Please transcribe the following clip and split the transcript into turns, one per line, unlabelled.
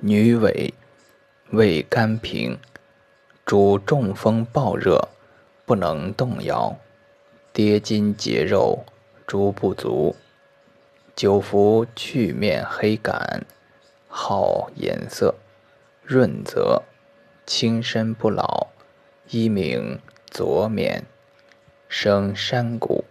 女尾，味甘平，主中风暴热，不能动摇，跌筋结肉，诸不足。久服去面黑感，好颜色，润泽，轻身不老，一名左冕，生山谷。